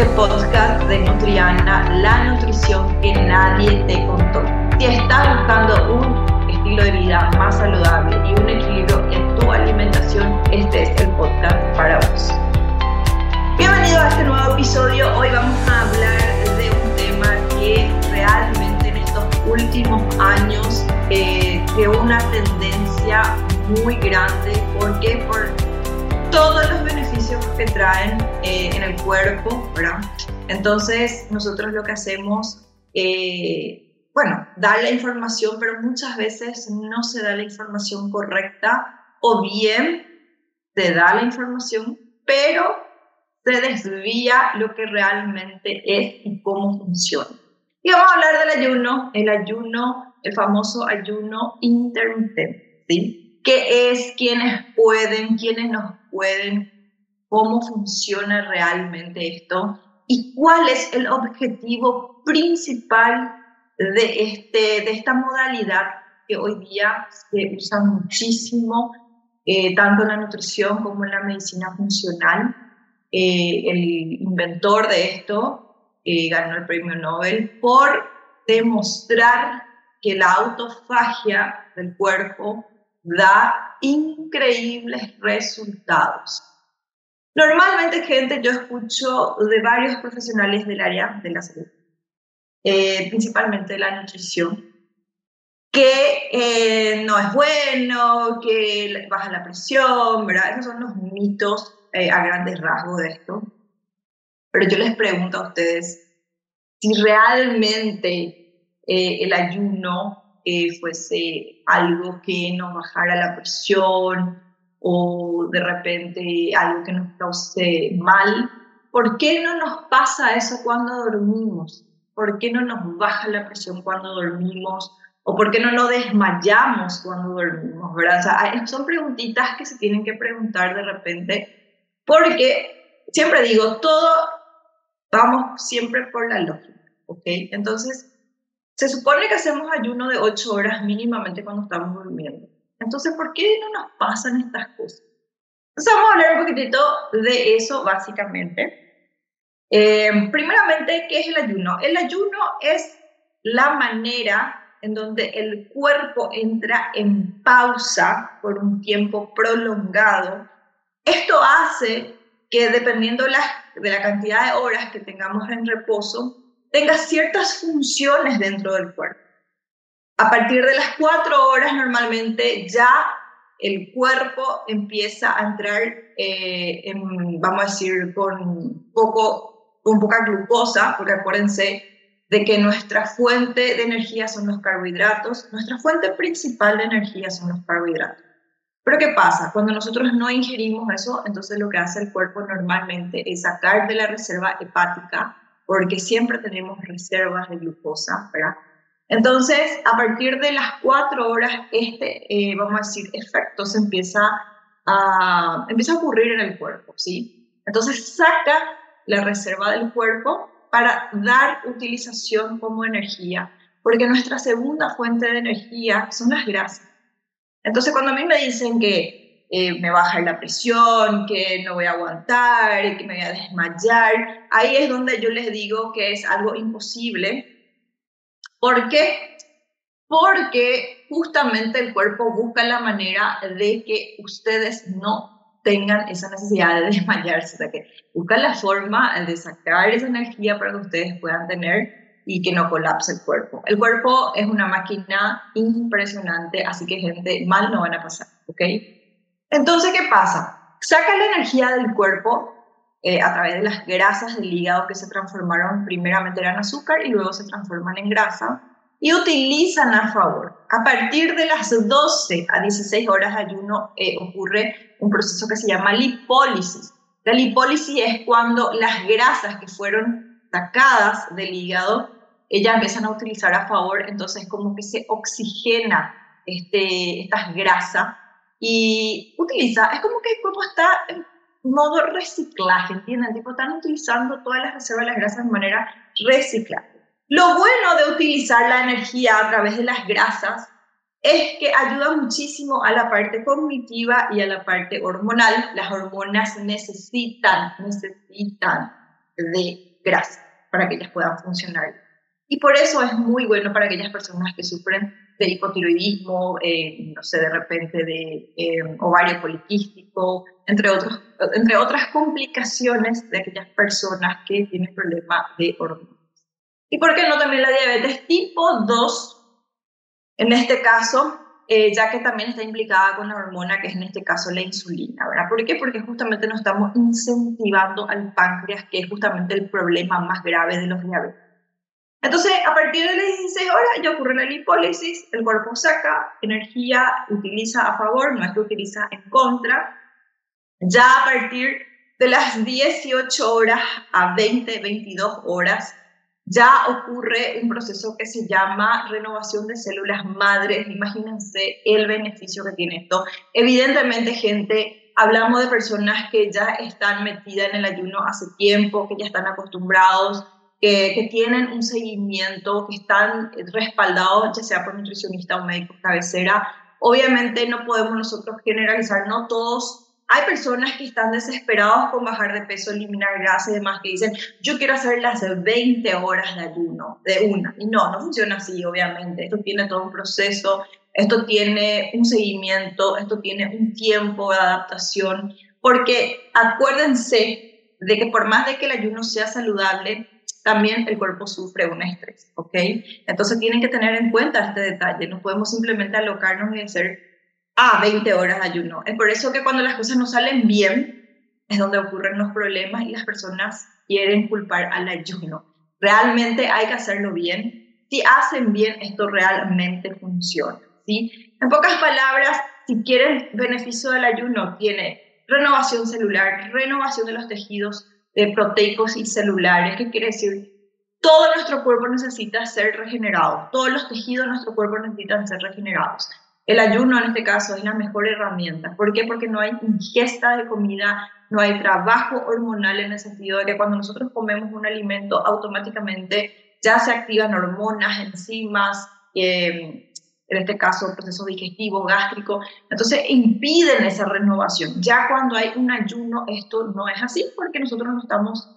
este podcast de Nutriana, la nutrición que nadie te contó. Si estás buscando un estilo de vida más saludable y un equilibrio en tu alimentación, este es el podcast para vos. Bienvenido a este nuevo episodio. Hoy vamos a hablar de un tema que realmente en estos últimos años eh, creó una tendencia muy grande. ¿Por qué? Por todos los beneficios que traen eh, en el cuerpo, ¿verdad? Entonces, nosotros lo que hacemos, eh, bueno, dar la información, pero muchas veces no se da la información correcta o bien se da la información, pero se desvía lo que realmente es y cómo funciona. Y vamos a hablar del ayuno, el ayuno, el famoso ayuno intermitente, ¿sí? ¿Qué es? ¿Quiénes pueden? ¿Quiénes nos pueden, cómo funciona realmente esto y cuál es el objetivo principal de, este, de esta modalidad que hoy día se usa muchísimo, eh, tanto en la nutrición como en la medicina funcional. Eh, el inventor de esto eh, ganó el premio Nobel por demostrar que la autofagia del cuerpo da increíbles resultados. Normalmente, gente, yo escucho de varios profesionales del área de la salud, eh, principalmente de la nutrición, que eh, no es bueno, que baja la presión, ¿verdad? Esos son los mitos eh, a grandes rasgos de esto. Pero yo les pregunto a ustedes si realmente el ayuno eh, fuese algo que nos bajara la presión o de repente algo que nos cause mal. ¿Por qué no nos pasa eso cuando dormimos? ¿Por qué no nos baja la presión cuando dormimos? ¿O por qué no nos desmayamos cuando dormimos? ¿verdad? son preguntitas que se tienen que preguntar de repente, porque siempre digo, todo vamos siempre por la lógica, ¿ok? Entonces, se supone que hacemos ayuno de 8 horas mínimamente cuando estamos durmiendo. Entonces, ¿por qué no nos pasan estas cosas? Entonces, vamos a hablar un poquitito de eso básicamente. Eh, primeramente, ¿qué es el ayuno? El ayuno es la manera en donde el cuerpo entra en pausa por un tiempo prolongado. Esto hace que dependiendo de la cantidad de horas que tengamos en reposo, tenga ciertas funciones dentro del cuerpo. A partir de las cuatro horas normalmente ya el cuerpo empieza a entrar, eh, en, vamos a decir, con, poco, con poca glucosa, porque acuérdense de que nuestra fuente de energía son los carbohidratos, nuestra fuente principal de energía son los carbohidratos. Pero ¿qué pasa? Cuando nosotros no ingerimos eso, entonces lo que hace el cuerpo normalmente es sacar de la reserva hepática porque siempre tenemos reservas de glucosa, ¿verdad? Entonces, a partir de las cuatro horas, este, eh, vamos a decir, efecto se empieza a, empieza a ocurrir en el cuerpo, ¿sí? Entonces, saca la reserva del cuerpo para dar utilización como energía, porque nuestra segunda fuente de energía son las grasas. Entonces, cuando a mí me dicen que eh, me baja la presión, que no voy a aguantar, que me voy a desmayar. Ahí es donde yo les digo que es algo imposible. ¿Por qué? Porque justamente el cuerpo busca la manera de que ustedes no tengan esa necesidad de desmayarse, o sea, que busca la forma de sacar esa energía para que ustedes puedan tener y que no colapse el cuerpo. El cuerpo es una máquina impresionante, así que gente, mal no van a pasar, ¿ok? Entonces, ¿qué pasa? Saca la energía del cuerpo eh, a través de las grasas del hígado que se transformaron, primeramente eran azúcar y luego se transforman en grasa, y utilizan a favor. A partir de las 12 a 16 horas de ayuno eh, ocurre un proceso que se llama lipólisis. La lipólisis es cuando las grasas que fueron sacadas del hígado, ellas empiezan a utilizar a favor, entonces como que se oxigena este, estas grasas y utiliza, es como que el cuerpo está en modo reciclaje, ¿entienden? Tipo, están utilizando todas las reservas de las grasas de manera reciclable. Lo bueno de utilizar la energía a través de las grasas es que ayuda muchísimo a la parte cognitiva y a la parte hormonal. Las hormonas necesitan, necesitan de grasa para que ellas puedan funcionar. Y por eso es muy bueno para aquellas personas que sufren de hipotiroidismo, eh, no sé, de repente de eh, ovario poliquístico, entre, otros, entre otras complicaciones de aquellas personas que tienen problemas de hormonas. ¿Y por qué no también la diabetes tipo 2? En este caso, eh, ya que también está implicada con la hormona que es en este caso la insulina, ¿verdad? ¿Por qué? Porque justamente nos estamos incentivando al páncreas, que es justamente el problema más grave de los diabetes. Entonces, a partir de las 16 horas ya ocurre la lipólisis, el cuerpo saca energía, utiliza a favor, no es que utiliza en contra. Ya a partir de las 18 horas a 20, 22 horas, ya ocurre un proceso que se llama renovación de células madres. Imagínense el beneficio que tiene esto. Evidentemente, gente, hablamos de personas que ya están metidas en el ayuno hace tiempo, que ya están acostumbrados que, tienen un seguimiento, que están respaldados, ya sea por nutricionista o médico cabecera. Obviamente no podemos nosotros generalizar, no todos. Hay personas que están desesperados con bajar de peso, eliminar grasa y demás, que dicen, yo quiero hacer las 20 horas de ayuno, de una. Y no, no funciona así, obviamente. Esto tiene todo un proceso, esto tiene un seguimiento, esto tiene un tiempo de adaptación, porque acuérdense de que por más de que el ayuno sea saludable, también el cuerpo sufre un estrés, ¿ok? Entonces tienen que tener en cuenta este detalle, no podemos simplemente alocarnos y hacer, ah, 20 horas de ayuno. Es por eso que cuando las cosas no salen bien, es donde ocurren los problemas y las personas quieren culpar al ayuno. Realmente hay que hacerlo bien. Si hacen bien, esto realmente funciona, ¿sí? En pocas palabras, si quieren beneficio del ayuno, tiene renovación celular, renovación de los tejidos, proteicos y celulares. ¿Qué quiere decir? Todo nuestro cuerpo necesita ser regenerado, todos los tejidos de nuestro cuerpo necesitan ser regenerados. El ayuno en este caso es la mejor herramienta. ¿Por qué? Porque no hay ingesta de comida, no hay trabajo hormonal en el sentido de que cuando nosotros comemos un alimento automáticamente ya se activan hormonas, enzimas, eh, en este caso proceso digestivo, gástrico, entonces impiden esa renovación. Ya cuando hay un ayuno, esto no es así porque nosotros no estamos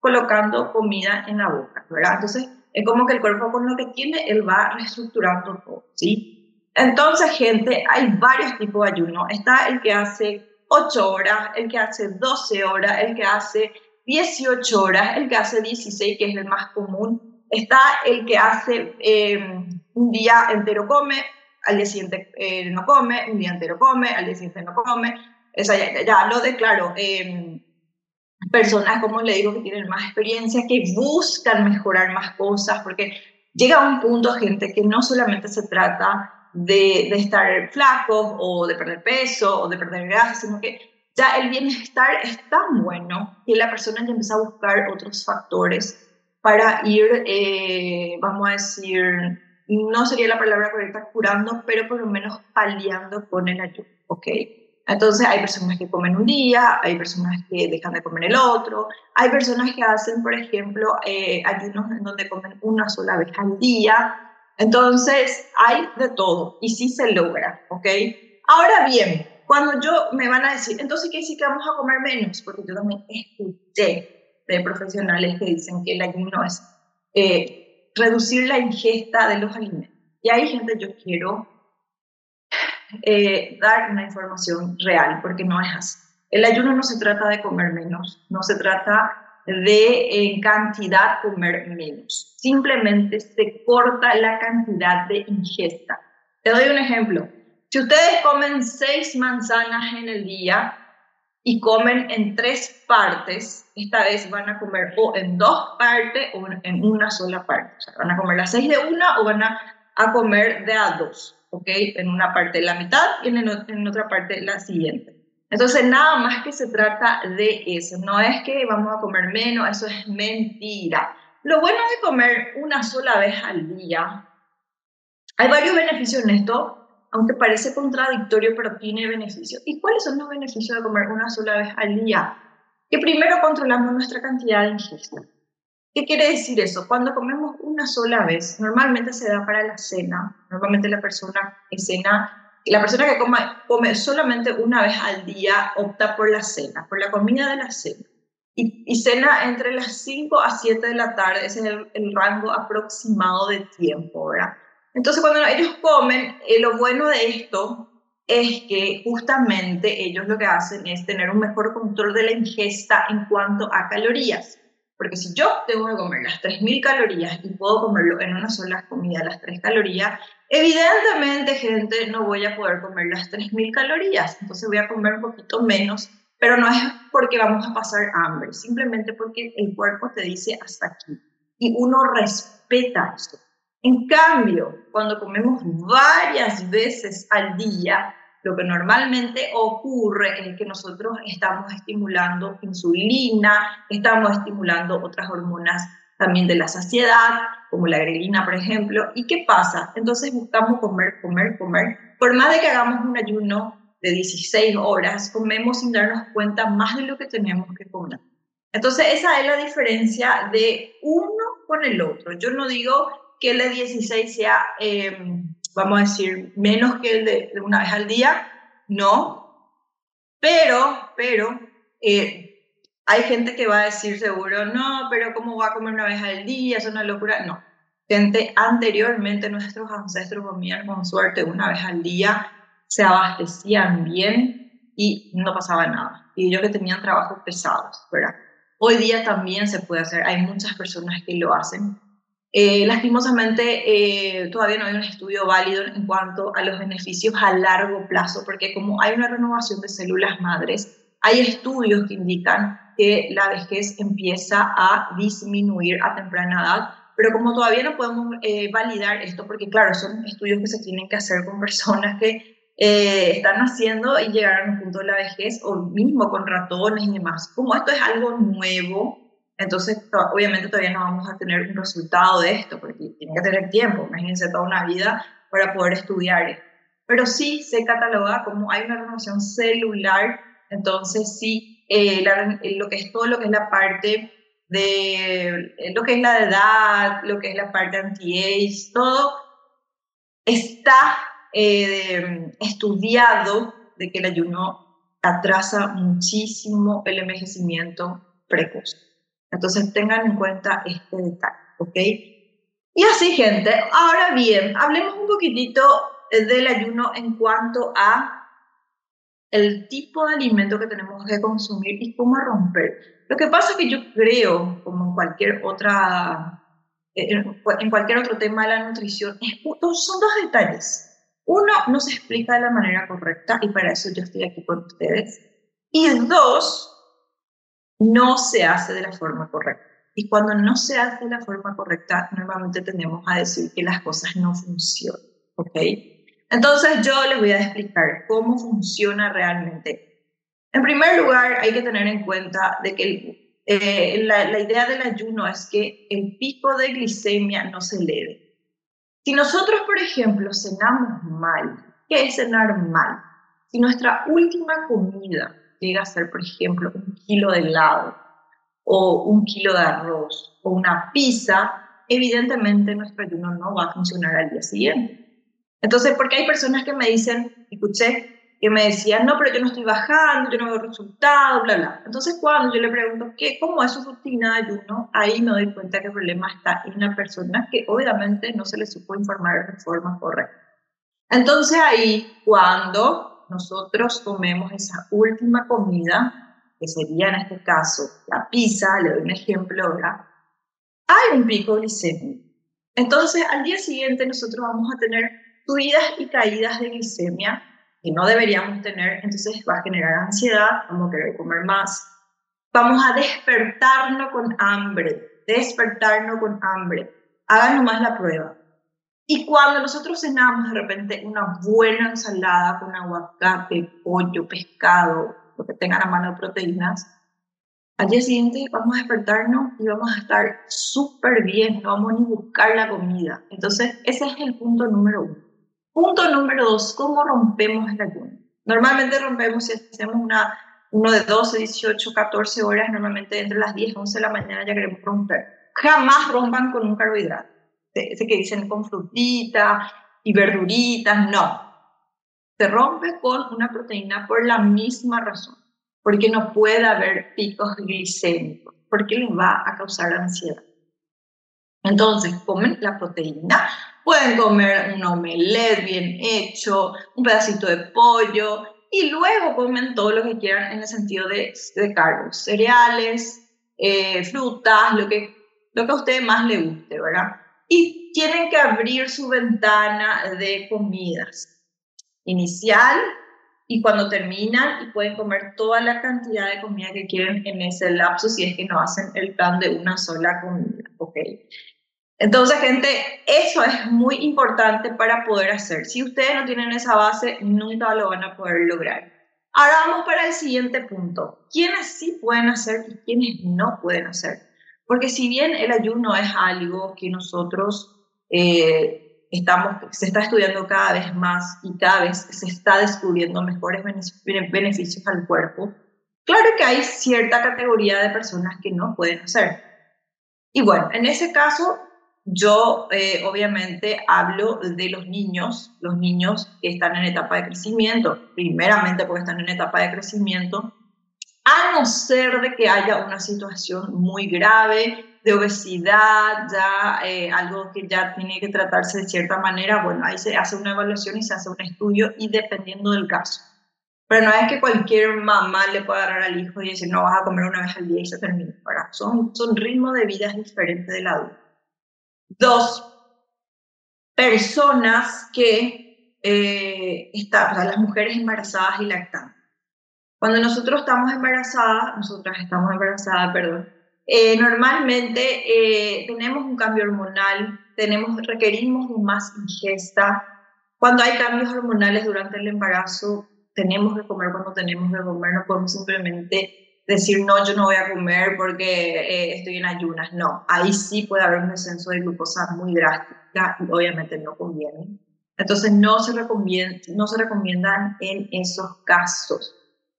colocando comida en la boca, ¿verdad? Entonces es como que el cuerpo con lo que tiene, él va reestructurando todo, ¿sí? Entonces, gente, hay varios tipos de ayuno. Está el que hace 8 horas, el que hace 12 horas, el que hace 18 horas, el que hace 16, que es el más común, Está el que hace eh, un día entero come, al día siguiente eh, no come, un día entero come, al día siguiente no come. Esa ya, ya lo declaro. Eh, personas, como le digo, que tienen más experiencia, que buscan mejorar más cosas, porque llega un punto, gente, que no solamente se trata de, de estar flacos o de perder peso o de perder grasa, sino que ya el bienestar es tan bueno que la persona ya empieza a buscar otros factores para ir, eh, vamos a decir, no sería la palabra correcta curando, pero por lo menos paliando con el ayuno, ¿ok? Entonces hay personas que comen un día, hay personas que dejan de comer el otro, hay personas que hacen, por ejemplo, eh, ayunos en donde comen una sola vez al día. Entonces hay de todo y sí se logra, ¿ok? Ahora bien, cuando yo me van a decir, entonces, ¿qué sí que vamos a comer menos? Porque yo también escuché de profesionales que dicen que el ayuno es eh, reducir la ingesta de los alimentos. Y ahí, gente, yo quiero eh, dar una información real, porque no es así. El ayuno no se trata de comer menos, no se trata de en cantidad comer menos. Simplemente se corta la cantidad de ingesta. Te doy un ejemplo. Si ustedes comen seis manzanas en el día, y comen en tres partes, esta vez van a comer o en dos partes o en una sola parte. O sea, van a comer las seis de una o van a, a comer de a dos, ¿ok? En una parte la mitad y en, otra parte la siguiente. Entonces, nada más que se trata de eso. No es que vamos a comer menos, eso es mentira. Lo bueno de comer una sola vez al día, hay varios beneficios en esto aunque parece contradictorio, pero tiene beneficios. ¿Y cuáles son los beneficios de comer una sola vez al día? Que primero controlamos nuestra cantidad de ingesta. ¿Qué quiere decir eso? Cuando comemos una sola vez, normalmente se da para la cena, normalmente la persona que cena, la persona que come, come solamente una vez al día opta por la cena, por la comida de la cena. y, cena entre las 5 a 7 de la tarde, ese es el, rango aproximado de tiempo, ¿verdad? Entonces cuando ellos comen, eh, lo bueno de esto es que justamente ellos lo que hacen es tener un mejor control de la ingesta en cuanto a calorías. Porque si yo tengo que comer las 3.000 calorías y puedo comerlo en una sola comida, las 3 calorías, evidentemente, gente, no voy a poder comer las 3.000 calorías. Entonces voy a comer un poquito menos pero no es porque vamos a pasar hambre, simplemente porque el cuerpo te dice hasta aquí y uno respeta eso. En cambio, cuando comemos varias veces al día, lo que normalmente ocurre es que nosotros estamos estimulando insulina, estamos estimulando otras hormonas también de la saciedad, como la grelina, por ejemplo. ¿Y qué pasa? Entonces buscamos comer, comer, comer. Por más de que hagamos un ayuno de 16 horas, comemos sin darnos cuenta más de lo que tenemos que comer. Entonces, esa es la diferencia de uno con el otro. Yo no digo que el de 16 sea, em, vamos a decir, menos que el de, una vez al día, no, pero, pero, eh, hay gente que va a decir seguro, no, pero ¿cómo va a comer una vez al día? Es una locura. No. Gente, anteriormente nuestros ancestros comían con suerte una vez al día se abastecían bien y no pasaba nada. Y yo que tenían trabajos pesados, ¿verdad? Hoy día también se puede hacer, hay muchas personas que lo hacen. Eh, lastimosamente, eh, todavía no hay un estudio válido en cuanto a los beneficios a largo plazo, porque como hay una renovación de células madres, hay estudios que indican que la vejez empieza a disminuir a temprana edad, pero como todavía no podemos eh, validar esto, porque claro, son estudios que se tienen que hacer con personas que están haciendo y llegar a un punto de la vejez, o mismo con ratones y demás. Como esto es algo nuevo, entonces obviamente todavía no vamos a tener un resultado de esto, porque tiene que tener tiempo, imagínense toda una vida para poder estudiar. Pero sí se cataloga como hay una renovación celular, entonces sí, eh, lo que es todo lo que es la parte de lo que es la edad, lo que es la parte anti-age, todo está eh, estudiado de que el ayuno atrasa muchísimo el envejecimiento precoz. Entonces tengan en cuenta este detalle, ¿ok? Y así, gente, ahora bien, hablemos un poquitito del ayuno en cuanto a el tipo de alimento que tenemos que consumir y cómo romper. Lo que pasa es que yo creo, como en cualquier otra, en cualquier otro tema de la nutrición, son dos detalles uno, no se explica de la manera correcta y para eso yo estoy aquí con ustedes. Y dos, no se hace de la forma correcta. Y cuando no se hace de la forma correcta, normalmente tendemos a decir que las cosas no funcionan. ¿Ok? Entonces yo les voy a explicar cómo funciona realmente. En primer lugar, hay que tener en cuenta de que eh, la, la idea del ayuno es que el pico de glicemia no se eleve. Si nosotros, por ejemplo, cenamos mal, ¿qué es cenar mal? Si nuestra última comida llega a ser, por ejemplo, un kilo de helado o un kilo de arroz o una pizza, evidentemente nuestro ayuno no va a funcionar al día siguiente. Entonces, porque hay personas que me dicen, escuché, que me decían, no, pero yo no estoy bajando, yo no veo resultados, bla, bla. Entonces, cuando yo le pregunto, ¿qué, ¿cómo es su rutina de ayuno? Ahí me doy cuenta que el problema está en una persona que obviamente no se le supo informar de forma correcta. Entonces, ahí, cuando nosotros comemos esa última comida, que sería en este caso la pizza, le doy un ejemplo, ¿verdad? Hay un pico glicémico. Entonces, al día siguiente nosotros vamos a tener subidas y caídas de glicemia que no deberíamos tener, entonces va a generar ansiedad, vamos a querer comer más, vamos a despertarnos con hambre, despertarnos con hambre. Hagan nomás la prueba. Y cuando nosotros cenamos de repente una buena ensalada con aguacate, pollo, pescado, lo que tengan a mano de proteínas, al día siguiente vamos a despertarnos y vamos a estar súper bien, no vamos ni buscar la comida. Entonces, ese es el punto número uno. Punto número dos, ¿cómo rompemos el ayuno? Normalmente rompemos si hacemos una, uno de 12, 18, 14 horas, normalmente entre las 10, 11 de la mañana ya queremos romper. Jamás rompan con un carbohidrato. Ese que dicen con frutitas y verduritas, no. Se rompe con una proteína por la misma razón. porque no puede haber picos glicémicos, porque les va a causar ansiedad. Entonces, comen la proteína, pueden comer un omelette bien hecho, un pedacito de pollo y luego comen todo lo que quieran en el sentido de, de cargos, cereales, eh, frutas, lo que, lo que a usted más le guste, ¿verdad? Y tienen que abrir su ventana de comidas inicial y cuando terminan y pueden comer toda la cantidad de comida que quieren en ese lapso si es que no hacen el plan de una sola comida, ¿ok? Entonces, gente, eso es muy importante para poder hacer. Si ustedes no tienen esa base, nunca lo van a poder lograr. Ahora vamos para el siguiente punto. ¿Quiénes sí pueden hacer y quiénes no pueden hacer? Porque si bien el ayuno es algo que nosotros eh, estamos, se está estudiando cada vez más y cada vez se está descubriendo mejores beneficios al cuerpo, claro que hay cierta categoría de personas que no pueden hacer. Y bueno, en ese caso yo eh, obviamente hablo de los niños, los niños que están en etapa de crecimiento, primeramente porque están en etapa de crecimiento, a no ser de que haya una situación muy grave de obesidad, ya eh, algo que ya tiene que tratarse de cierta manera, bueno, ahí se hace una evaluación y se hace un estudio y dependiendo del caso. Pero no es que cualquier mamá le pueda dar al hijo y decir, no, vas a comer una vez al día y se termina. Son, son ritmos de vida diferentes del adulto. Dos, personas que eh, están, las mujeres embarazadas y lactantes. Cuando nosotros estamos embarazadas, nosotras estamos embarazadas, perdón, eh, normalmente eh, tenemos un cambio hormonal, tenemos, requerimos más ingesta. Cuando hay cambios hormonales durante el embarazo, tenemos que comer cuando tenemos que comer, no podemos simplemente decir, no, yo no voy a comer porque eh, estoy en ayunas. No, ahí sí puede haber un descenso de glucosa muy drástica y obviamente no conviene. Entonces no se, recomienda, no se recomiendan en esos casos.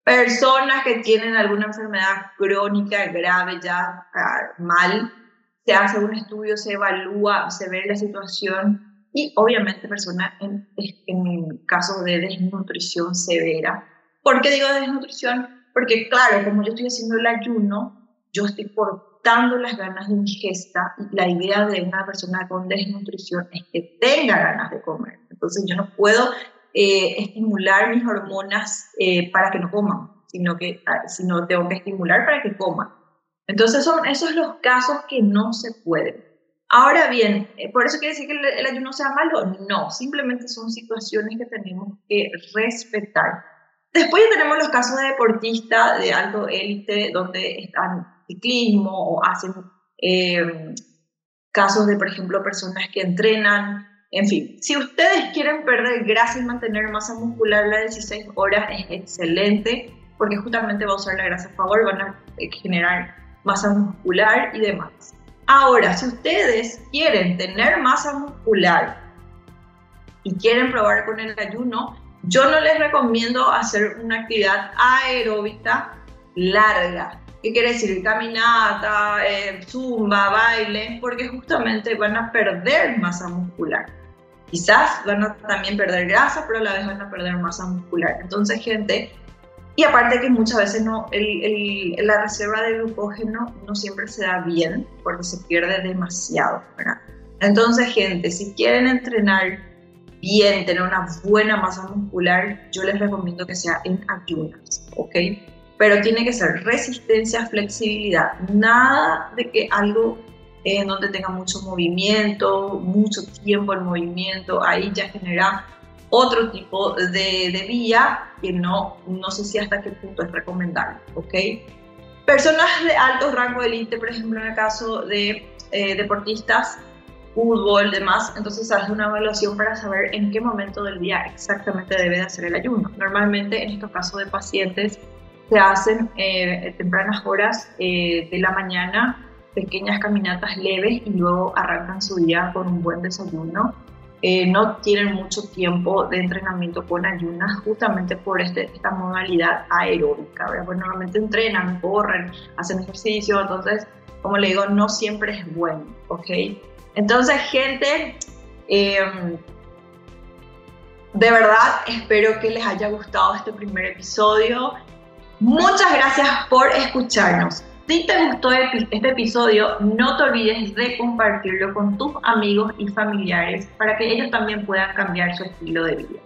Personas que tienen alguna enfermedad crónica grave ya ah, mal, se hace un estudio, se evalúa, se ve la situación y obviamente personas en, en caso de desnutrición severa. ¿Por qué digo desnutrición? Porque claro, como yo estoy haciendo el ayuno, yo estoy cortando las ganas de ingesta y la idea de una persona con desnutrición es que tenga ganas de comer. Entonces yo no puedo eh, estimular mis hormonas eh, para que no coman, sino que ah, sino tengo que estimular para que coman. Entonces son esos los casos que no se pueden. Ahora bien, eh, ¿por eso quiere decir que el, el ayuno sea malo? No, simplemente son situaciones que tenemos que respetar. Después tenemos los casos de deportistas de alto élite donde están ciclismo o hacen casos de, por ejemplo, personas que entrenan. En fin, si ustedes quieren perder grasa y mantener masa muscular, la 16 horas es excelente porque justamente va a usar la grasa a favor, van a generar masa muscular y demás. Ahora, si ustedes quieren tener masa muscular y quieren probar con el ayuno, yo no les recomiendo hacer una actividad aeróbica larga. ¿Qué quiere decir? Caminata, eh, zumba, baile, porque justamente van a perder masa muscular. Quizás van a también perder grasa, pero a la vez van a perder masa muscular. Entonces, gente, y aparte que muchas veces no, la reserva de glucógeno no siempre se da bien porque se pierde demasiado. Entonces, gente, si quieren entrenar bien, tener una buena masa muscular, yo les recomiendo que sea en ayunas, ¿ok? Pero tiene que ser resistencia, flexibilidad, nada de que algo en donde tenga mucho movimiento, mucho tiempo en movimiento, ahí ya genera otro tipo de, de vía que no, no sé si hasta qué punto es recomendable, ¿ok? Personas de alto rango de élite, por ejemplo, en el caso de eh, deportistas, fútbol, demás, entonces hace una evaluación para saber en qué momento del día exactamente debe de hacer el ayuno. Normalmente en estos casos de pacientes se hacen eh, tempranas horas eh, de la mañana, pequeñas caminatas leves y luego arrancan su día con un buen desayuno. Eh, no tienen mucho tiempo de entrenamiento con ayunas justamente por este, esta modalidad aeróbica. Pues normalmente entrenan, corren, hacen ejercicio, entonces, como le digo, no siempre es bueno, ¿ok? Entonces, gente, em, de verdad espero que les haya gustado este primer episodio. Muchas gracias por escucharnos. Si te gustó este episodio, no te olvides de compartirlo con tus amigos y familiares para que ellos también puedan cambiar su estilo de vida.